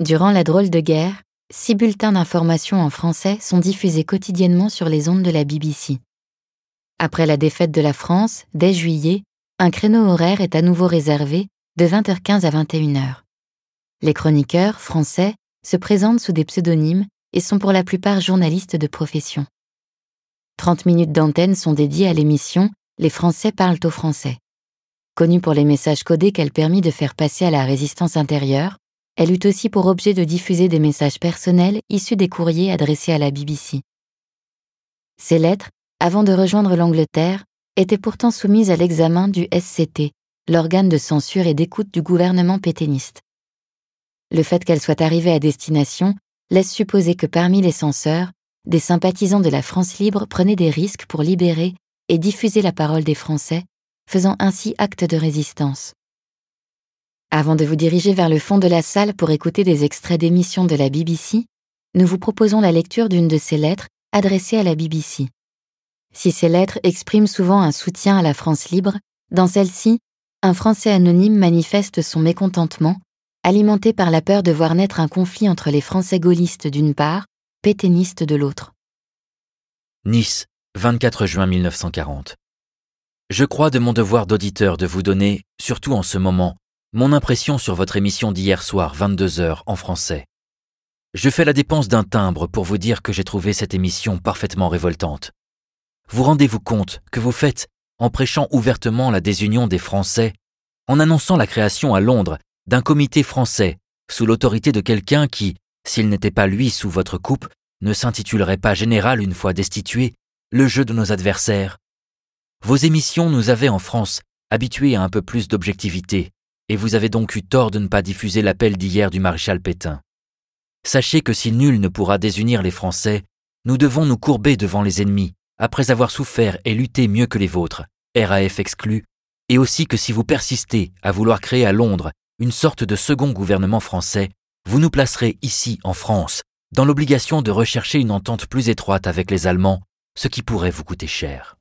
Durant la drôle de guerre, six bulletins d'information en français sont diffusés quotidiennement sur les ondes de la BBC. Après la défaite de la France, dès juillet, un créneau horaire est à nouveau réservé de 20h15 à 21h. Les chroniqueurs, français, se présentent sous des pseudonymes et sont pour la plupart journalistes de profession. 30 minutes d'antenne sont dédiées à l'émission Les Français parlent aux Français. Connue pour les messages codés qu'elle permit de faire passer à la résistance intérieure, elle eut aussi pour objet de diffuser des messages personnels issus des courriers adressés à la BBC. Ces lettres, avant de rejoindre l'Angleterre, étaient pourtant soumises à l'examen du SCT, l'organe de censure et d'écoute du gouvernement pétainiste. Le fait qu'elles soient arrivées à destination laisse supposer que parmi les censeurs, des sympathisants de la France libre prenaient des risques pour libérer et diffuser la parole des Français, faisant ainsi acte de résistance. Avant de vous diriger vers le fond de la salle pour écouter des extraits d'émissions de la BBC, nous vous proposons la lecture d'une de ces lettres adressées à la BBC. Si ces lettres expriment souvent un soutien à la France libre, dans celle-ci, un Français anonyme manifeste son mécontentement, alimenté par la peur de voir naître un conflit entre les Français gaullistes d'une part, pétainistes de l'autre. Nice, 24 juin 1940. Je crois de mon devoir d'auditeur de vous donner, surtout en ce moment, mon impression sur votre émission d'hier soir, 22h, en français. Je fais la dépense d'un timbre pour vous dire que j'ai trouvé cette émission parfaitement révoltante. Vous rendez-vous compte que vous faites, en prêchant ouvertement la désunion des Français, en annonçant la création à Londres d'un comité français, sous l'autorité de quelqu'un qui, s'il n'était pas lui sous votre coupe, ne s'intitulerait pas général une fois destitué, le jeu de nos adversaires. Vos émissions nous avaient en France habitués à un peu plus d'objectivité, et vous avez donc eu tort de ne pas diffuser l'appel d'hier du maréchal Pétain. Sachez que si nul ne pourra désunir les Français, nous devons nous courber devant les ennemis, après avoir souffert et lutté mieux que les vôtres, RAF exclu, et aussi que si vous persistez à vouloir créer à Londres une sorte de second gouvernement français, vous nous placerez ici, en France, dans l'obligation de rechercher une entente plus étroite avec les Allemands, ce qui pourrait vous coûter cher.